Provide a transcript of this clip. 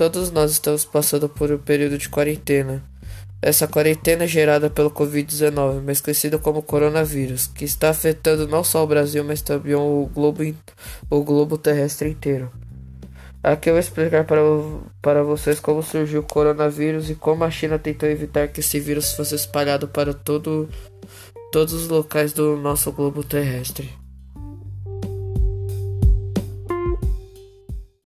Todos nós estamos passando por um período de quarentena. Essa quarentena é gerada pelo Covid-19, mais conhecido como coronavírus, que está afetando não só o Brasil, mas também o globo, o globo terrestre inteiro. Aqui eu vou explicar para, para vocês como surgiu o coronavírus e como a China tentou evitar que esse vírus fosse espalhado para todo, todos os locais do nosso globo terrestre.